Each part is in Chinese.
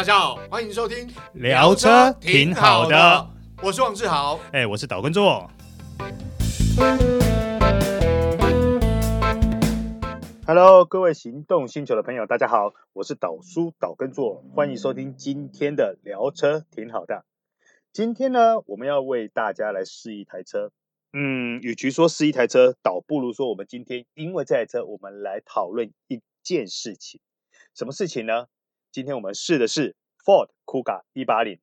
大家好，欢迎收听聊车挺好的，我是王志豪，哎，我是岛根座。Hello，各位行动星球的朋友，大家好，我是岛叔岛根座，欢迎收听今天的聊车挺好的。今天呢，我们要为大家来试一台车。嗯，与其说试一台车，倒不如说我们今天因为这台车，我们来讨论一件事情。什么事情呢？今天我们试的是 Ford Kuga 180，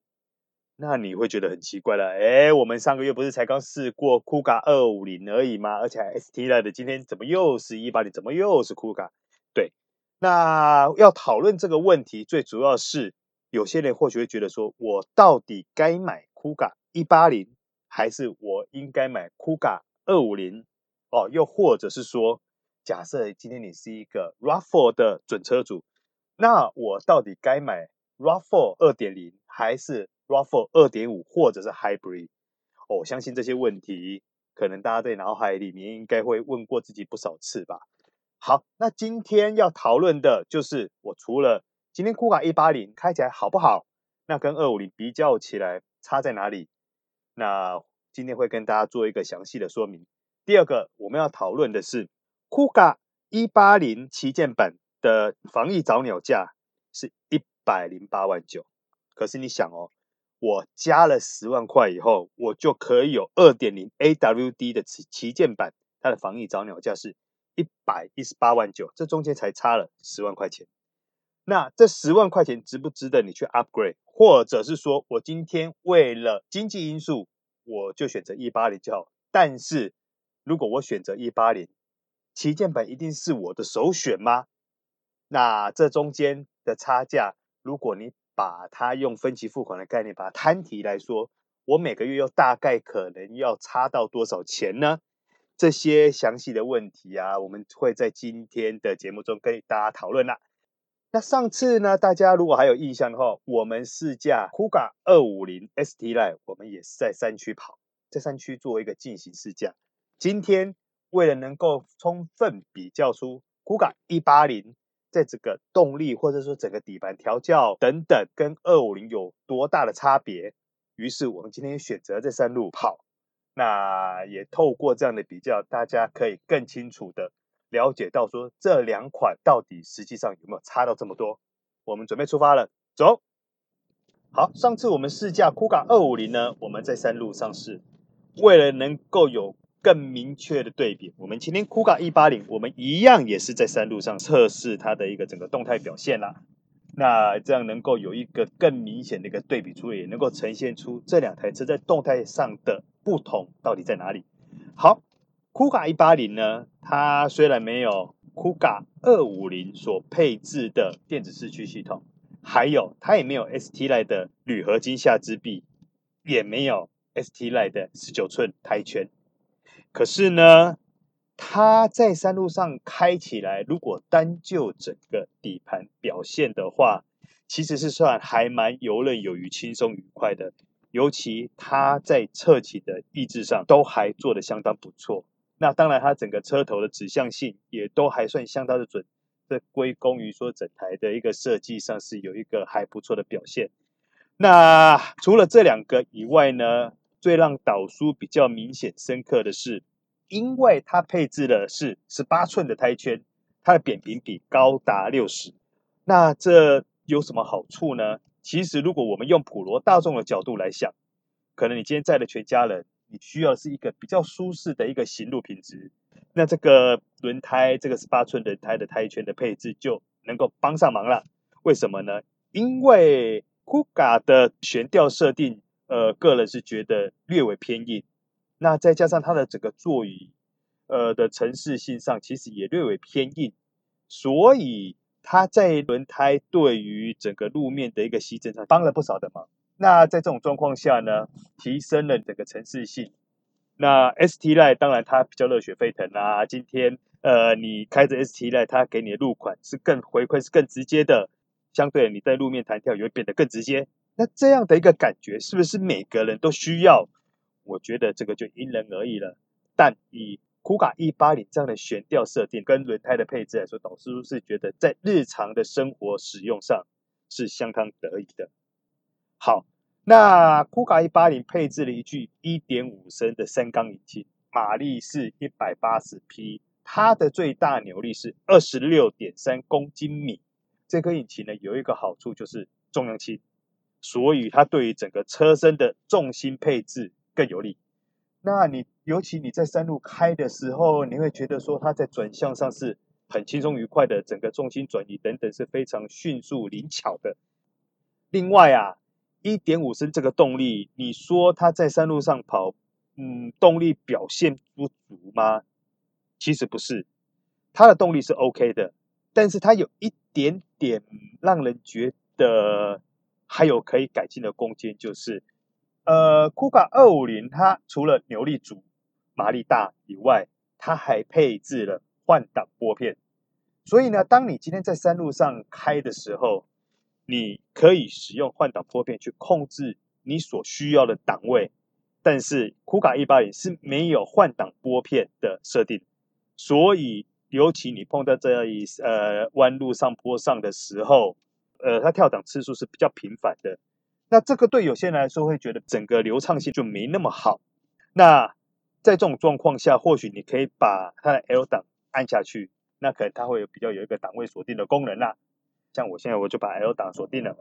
那你会觉得很奇怪了。哎，我们上个月不是才刚试过 Kuga 250而已吗？而且 ST 来的，今天怎么又是一八零？怎么又是 Kuga？对，那要讨论这个问题，最主要是有些人或许会觉得说，我到底该买 Kuga 180，还是我应该买 Kuga 250？哦，又或者是说，假设今天你是一个 RAV4 的准车主。那我到底该买 RAV4 二点零还是 RAV4 二点五或者是 Hybrid？哦，我相信这些问题可能大家在脑海里面应该会问过自己不少次吧。好，那今天要讨论的就是我除了今天 Kuga 180开起来好不好？那跟250比较起来差在哪里？那今天会跟大家做一个详细的说明。第二个我们要讨论的是 Kuga 180旗舰版。的防疫早鸟价是一百零八万九，可是你想哦，我加了十万块以后，我就可以有二点零 AWD 的旗旗舰版，它的防疫早鸟价是一百一十八万九，这中间才差了十万块钱。那这十万块钱值不值得你去 upgrade？或者是说我今天为了经济因素，我就选择一八零就好？但是如果我选择一八零，旗舰版一定是我的首选吗？那这中间的差价，如果你把它用分期付款的概念把它摊提来说，我每个月又大概可能要差到多少钱呢？这些详细的问题啊，我们会在今天的节目中跟大家讨论啦。那上次呢，大家如果还有印象的话，我们试驾 Kuga 250 ST Line，我们也是在山区跑，在山区做一个进行试驾。今天为了能够充分比较出 Kuga 180。在这个动力或者说整个底盘调教等等，跟二五零有多大的差别？于是我们今天选择在山路跑，那也透过这样的比较，大家可以更清楚的了解到说这两款到底实际上有没有差到这么多。我们准备出发了，走。好，上次我们试驾酷卡二五零呢，我们在山路上试，为了能够有。更明确的对比，我们今天 Kuga 180，我们一样也是在山路上测试它的一个整个动态表现啦。那这样能够有一个更明显的一个对比出，也能够呈现出这两台车在动态上的不同到底在哪里。好，Kuga 180呢，它虽然没有 Kuga 250所配置的电子四驱系统，还有它也没有 ST Line 的铝合金下支臂，也没有 ST Line 的十九寸胎圈。可是呢，它在山路上开起来，如果单就整个底盘表现的话，其实是算还蛮游刃有余、轻松愉快的。尤其它在侧起的抑制上都还做得相当不错。那当然，它整个车头的指向性也都还算相当的准。这归功于说整台的一个设计上是有一个还不错的表现。那除了这两个以外呢？最让岛叔比较明显深刻的是，因为它配置的是十八寸的胎圈，它的扁平比高达六十。那这有什么好处呢？其实，如果我们用普罗大众的角度来想，可能你今天载了全家人，你需要是一个比较舒适的一个行路品质。那这个轮胎，这个十八寸轮胎的胎圈的配置就能够帮上忙了。为什么呢？因为 Kuga 的悬吊设定。呃，个人是觉得略微偏硬，那再加上它的整个座椅，呃的城市性上其实也略微偏硬，所以它在轮胎对于整个路面的一个吸震上帮了不少的忙。那在这种状况下呢，提升了整个城市性。那 ST Line 当然它比较热血沸腾啊，今天呃你开着 ST Line，它给你的路款是更回馈是更直接的，相对你在路面弹跳也会变得更直接。那这样的一个感觉是不是每个人都需要？我觉得这个就因人而异了。但以酷卡一八零这样的悬吊设定跟轮胎的配置来说，导师是觉得在日常的生活使用上是相当得意的。好，那酷卡一八零配置了一具1.5升的三缸引擎，马力是180匹，它的最大扭力是26.3公斤米。这颗引擎呢，有一个好处就是重量轻，所以它对于整个车身的重心配置更有利。那你尤其你在山路开的时候，你会觉得说它在转向上是很轻松愉快的，整个重心转移等等是非常迅速灵巧的。另外啊。一点五升这个动力，你说它在山路上跑，嗯，动力表现不足吗？其实不是，它的动力是 OK 的，但是它有一点点让人觉得还有可以改进的空间，就是，呃，Kuga 二五零它除了扭力足、马力大以外，它还配置了换挡拨片，所以呢，当你今天在山路上开的时候，你可以使用换挡拨片去控制你所需要的档位，但是 Kuga 180是没有换挡拨片的设定，所以尤其你碰到这一呃弯路上坡上的时候，呃，它跳档次数是比较频繁的。那这个对有些人来说会觉得整个流畅性就没那么好。那在这种状况下，或许你可以把它的 L 档按下去，那可能它会有比较有一个档位锁定的功能啦。像我现在我就把 L 档锁定了，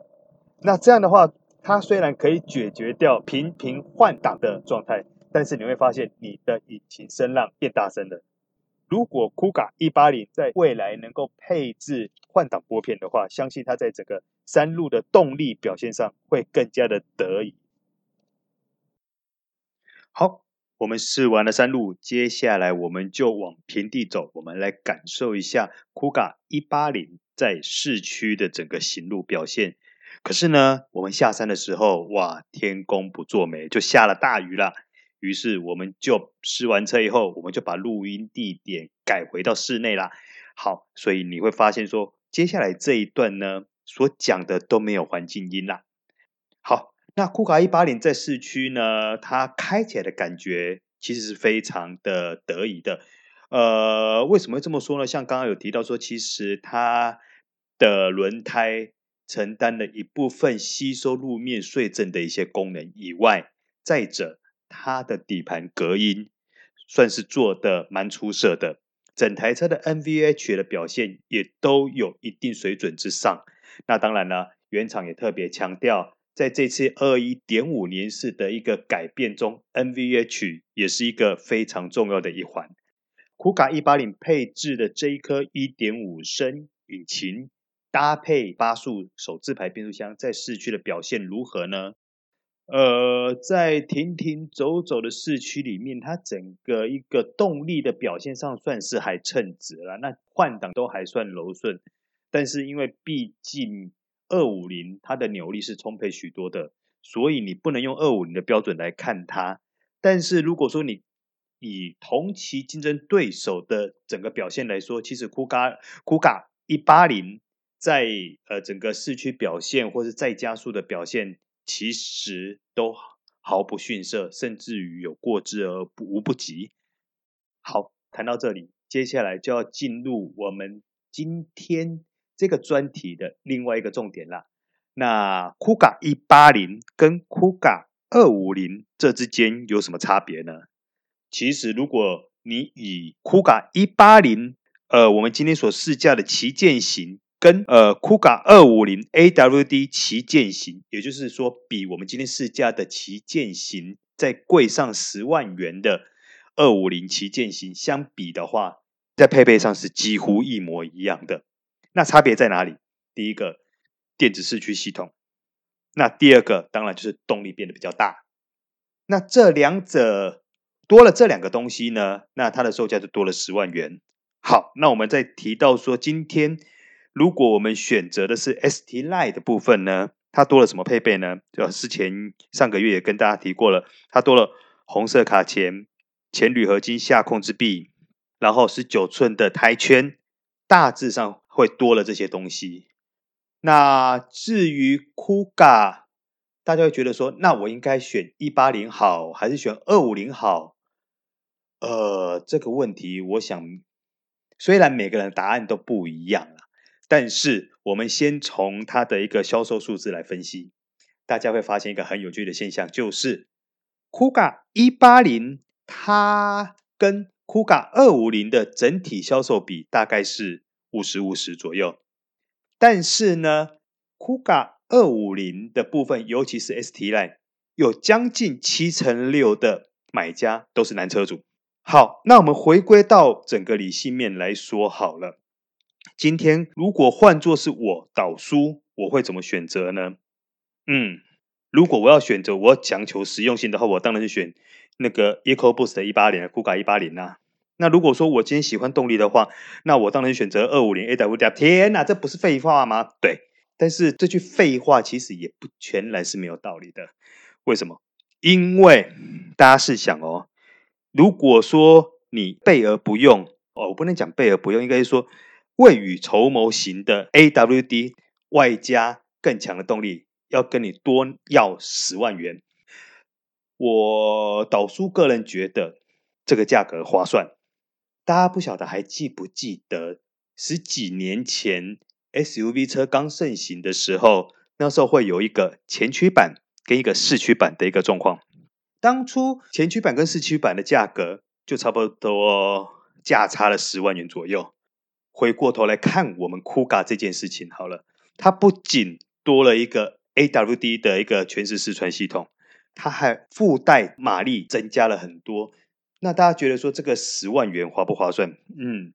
那这样的话，它虽然可以解决掉频频换挡的状态，但是你会发现你的引擎声浪变大声了。如果 Kuga 180在未来能够配置换挡拨片的话，相信它在整个山路的动力表现上会更加的得意。好，我们试完了山路，接下来我们就往平地走，我们来感受一下 Kuga 180。在市区的整个行路表现，可是呢，我们下山的时候，哇，天公不作美，就下了大雨了。于是我们就试完车以后，我们就把录音地点改回到室内啦。好，所以你会发现说，接下来这一段呢，所讲的都没有环境音啦。好，那 Kuga 180在市区呢，它开起来的感觉其实是非常的得意的。呃，为什么会这么说呢？像刚刚有提到说，其实它的轮胎承担了一部分吸收路面碎震的一些功能以外，再者，它的底盘隔音算是做的蛮出色的，整台车的 NVH 的表现也都有一定水准之上。那当然了，原厂也特别强调，在这次二一点五年式的一个改变中，NVH 也是一个非常重要的一环。Kuga 180配置的这一颗一点五升引擎，搭配八速手自排变速箱，在市区的表现如何呢？呃，在停停走走的市区里面，它整个一个动力的表现上算是还称职了。那换挡都还算柔顺，但是因为毕竟二五零它的扭力是充沛许多的，所以你不能用二五零的标准来看它。但是如果说你以同期竞争对手的整个表现来说，其实酷咖酷咖一八零在呃整个市区表现或是再加速的表现，其实都毫不逊色，甚至于有过之而不无不及。好，谈到这里，接下来就要进入我们今天这个专题的另外一个重点了。那 Kuga 180跟 Kuga 250这之间有什么差别呢？其实，如果你以 Kuga 180，呃，我们今天所试驾的旗舰型，跟呃 Kuga 250 AWD 旗舰型，也就是说，比我们今天试驾的旗舰型再贵上十万元的250旗舰型相比的话，在配备上是几乎一模一样的。那差别在哪里？第一个，电子四驱系统；那第二个，当然就是动力变得比较大。那这两者。多了这两个东西呢，那它的售价就多了十万元。好，那我们再提到说，今天如果我们选择的是 ST Line 的部分呢，它多了什么配备呢？就之前上个月也跟大家提过了，它多了红色卡钳、前铝合金下控制臂，然后十九寸的胎圈，大致上会多了这些东西。那至于 Kuga，大家会觉得说，那我应该选一八零好，还是选二五零好？呃，这个问题，我想，虽然每个人答案都不一样，但是我们先从它的一个销售数字来分析，大家会发现一个很有趣的现象，就是 Kuga 一八零它跟 Kuga 二五零的整体销售比大概是五十五十左右，但是呢，Kuga 二五零的部分，尤其是 ST Line，有将近七成六的买家都是男车主。好，那我们回归到整个理性面来说好了。今天如果换作是我导书，我会怎么选择呢？嗯，如果我要选择，我要讲求实用性的话，我当然是选那个 EcoBoost 的一八零，Kuga 一八零啊。那如果说我今天喜欢动力的话，那我当然选择二五零 AWD。天哪，这不是废话吗？对，但是这句废话其实也不全然是没有道理的。为什么？因为大家试想哦。如果说你备而不用，哦，我不能讲备而不用，应该是说未雨绸缪型的 AWD 外加更强的动力，要跟你多要十万元。我导叔个人觉得这个价格划算。大家不晓得还记不记得十几年前 SUV 车刚盛行的时候，那时候会有一个前驱版跟一个四驱版的一个状况。当初前驱版跟四驱版的价格就差不多价差了十万元左右。回过头来看我们 Kuga 这件事情好了，它不仅多了一个 AWD 的一个全时四驱系统，它还附带马力增加了很多。那大家觉得说这个十万元划不划算？嗯，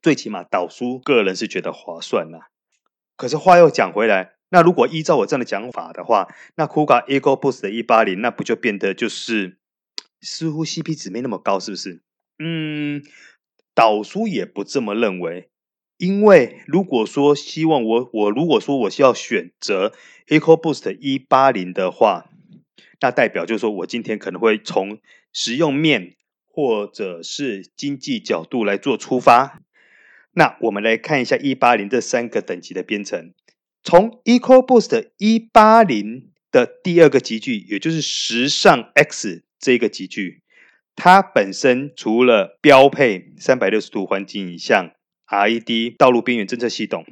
最起码导叔个人是觉得划算啦。可是话又讲回来。那如果依照我这样的讲法的话，那 Kuga EcoBoost 的一八零，那不就变得就是似乎 CP 值没那么高，是不是？嗯，导叔也不这么认为，因为如果说希望我我如果说我是要选择 EcoBoost 一八零的话，那代表就是说我今天可能会从实用面或者是经济角度来做出发。那我们来看一下一八零这三个等级的编程。从 EcoBoost 一八零的第二个级距，也就是时尚 X 这个级距，它本身除了标配三百六十度环境影像、RED 道路边缘侦测系统、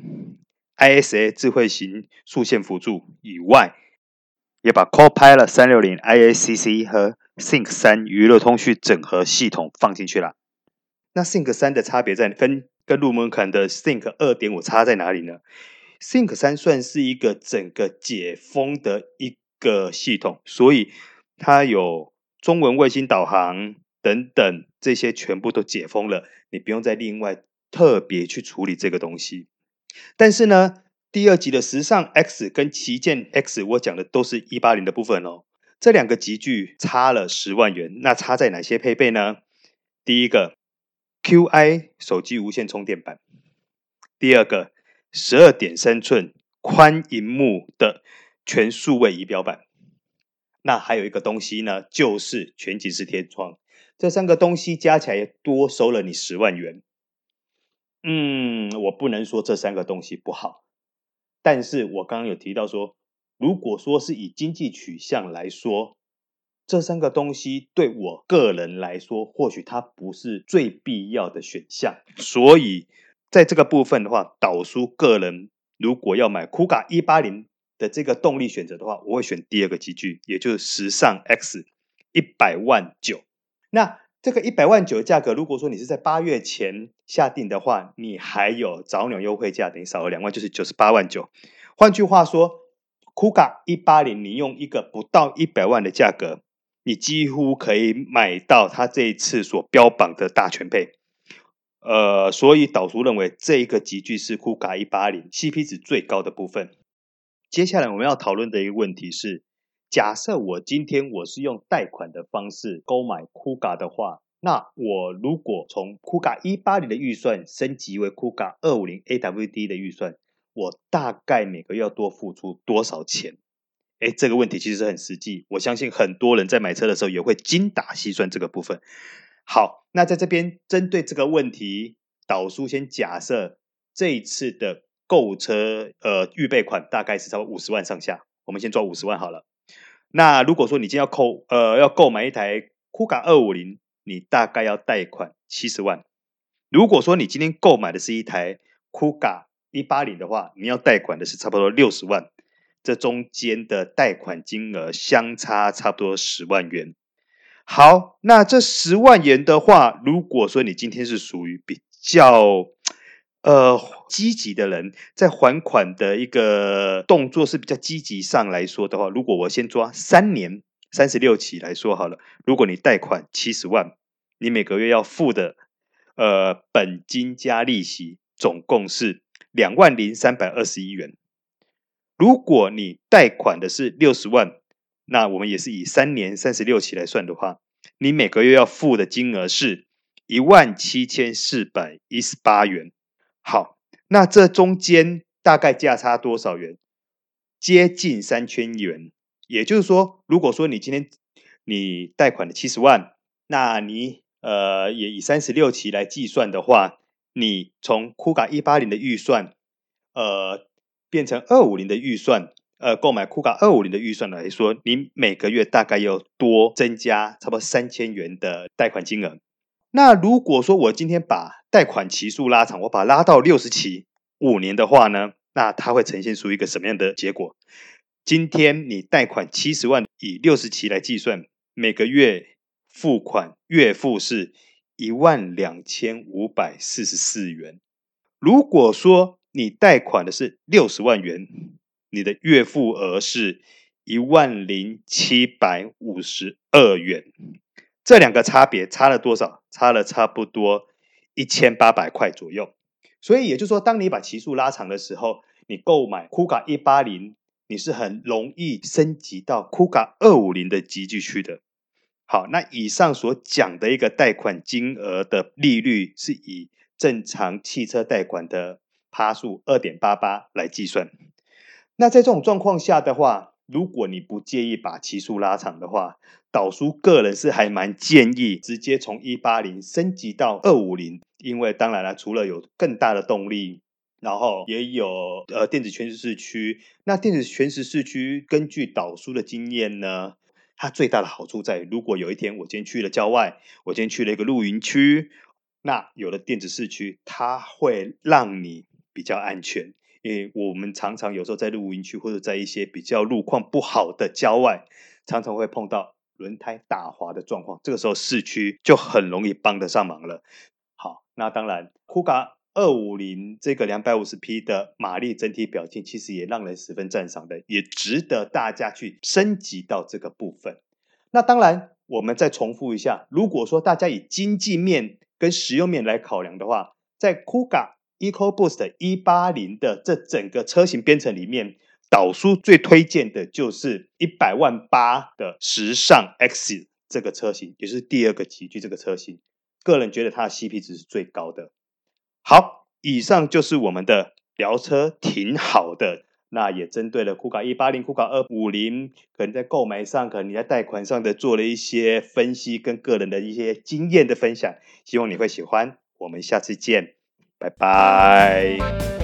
ISA 智慧型速线辅助以外，也把 Copilot 三六零 IACC 和 Sync 三娱乐通讯整合系统放进去了。那 Sync 三的差别在跟跟入门款的 Sync 二点五差在哪里呢？Sync 三算是一个整个解封的一个系统，所以它有中文卫星导航等等，这些全部都解封了，你不用再另外特别去处理这个东西。但是呢，第二集的时尚 X 跟旗舰 X，我讲的都是一八零的部分哦，这两个级距差了十万元，那差在哪些配备呢？第一个 QI 手机无线充电板，第二个。十二点三寸宽银幕的全数位仪表板，那还有一个东西呢，就是全景式天窗。这三个东西加起来多收了你十万元。嗯，我不能说这三个东西不好，但是我刚刚有提到说，如果说是以经济取向来说，这三个东西对我个人来说，或许它不是最必要的选项，所以。在这个部分的话，导叔个人如果要买 Kuga 一八零的这个动力选择的话，我会选第二个机具，也就是时尚 X 一百万九。那这个一百万九的价格，如果说你是在八月前下定的话，你还有早鸟优惠价，等于少了两万，就是九十八万九。换句话说，Kuga 一八零，你用一个不到一百万的价格，你几乎可以买到它这一次所标榜的大全配。呃，所以导叔认为这一个级距是 Kuga 一八零 CP 值最高的部分。接下来我们要讨论的一个问题是：假设我今天我是用贷款的方式购买 Kuga 的话，那我如果从 Kuga 一八零的预算升级为 Kuga 二五零 AWD 的预算，我大概每个月要多付出多少钱？诶，这个问题其实很实际，我相信很多人在买车的时候也会精打细算这个部分。好，那在这边针对这个问题，导叔先假设这一次的购车呃预备款大概是差不多五十万上下，我们先抓五十万好了。那如果说你今天要购呃要购买一台 Kuga 二五零，你大概要贷款七十万。如果说你今天购买的是一台 Kuga 一八零的话，你要贷款的是差不多六十万，这中间的贷款金额相差差不多十万元。好，那这十万元的话，如果说你今天是属于比较呃积极的人，在还款的一个动作是比较积极上来说的话，如果我先抓三年三十六期来说好了，如果你贷款七十万，你每个月要付的呃本金加利息总共是两万零三百二十一元。如果你贷款的是六十万，那我们也是以三年三十六期来算的话，你每个月要付的金额是一万七千四百一十八元。好，那这中间大概价差多少元？接近三千元。也就是说，如果说你今天你贷款的七十万，那你呃也以三十六期来计算的话，你从 Kuga 一八零的预算，呃变成二五零的预算，呃购买 Kuga 二五零的预算来说，你每个月大概要多增加差不多三千元的贷款金额。那如果说我今天把贷款期数拉长，我把它拉到六十期五年的话呢，那它会呈现出一个什么样的结果？今天你贷款七十万，以六十期来计算，每个月付款月付是一万两千五百四十四元。如果说你贷款的是六十万元，你的月付额是一万零七百五十二元。这两个差别差了多少？差了差不多一千八百块左右。所以也就是说，当你把期数拉长的时候，你购买 Kuga 一八零，你是很容易升级到 Kuga 二五零的级距去的。好，那以上所讲的一个贷款金额的利率，是以正常汽车贷款的趴数二点八八来计算。那在这种状况下的话，如果你不介意把期数拉长的话，导叔个人是还蛮建议直接从一八零升级到二五零，因为当然了，除了有更大的动力，然后也有呃电子全时四驱。那电子全时四驱，根据导叔的经验呢，它最大的好处在于，如果有一天我今天去了郊外，我今天去了一个露营区，那有了电子四驱，它会让你比较安全。因为我们常常有时候在露营区或者在一些比较路况不好的郊外，常常会碰到轮胎打滑的状况，这个时候四驱就很容易帮得上忙了。好，那当然，Kuga 二五零这个两百五十匹的马力整体表现，其实也让人十分赞赏的，也值得大家去升级到这个部分。那当然，我们再重复一下，如果说大家以经济面跟实用面来考量的话，在 Kuga EcoBoost 一八零的这整个车型编程里面，导叔最推荐的就是一百万八的时尚 X 这个车型，也是第二个级距这个车型。个人觉得它的 CP 值是最高的。好，以上就是我们的聊车，挺好的。那也针对了酷卡一八零、酷卡二五零，可能在购买上，可能你在贷款上的做了一些分析跟个人的一些经验的分享，希望你会喜欢。我们下次见。拜拜。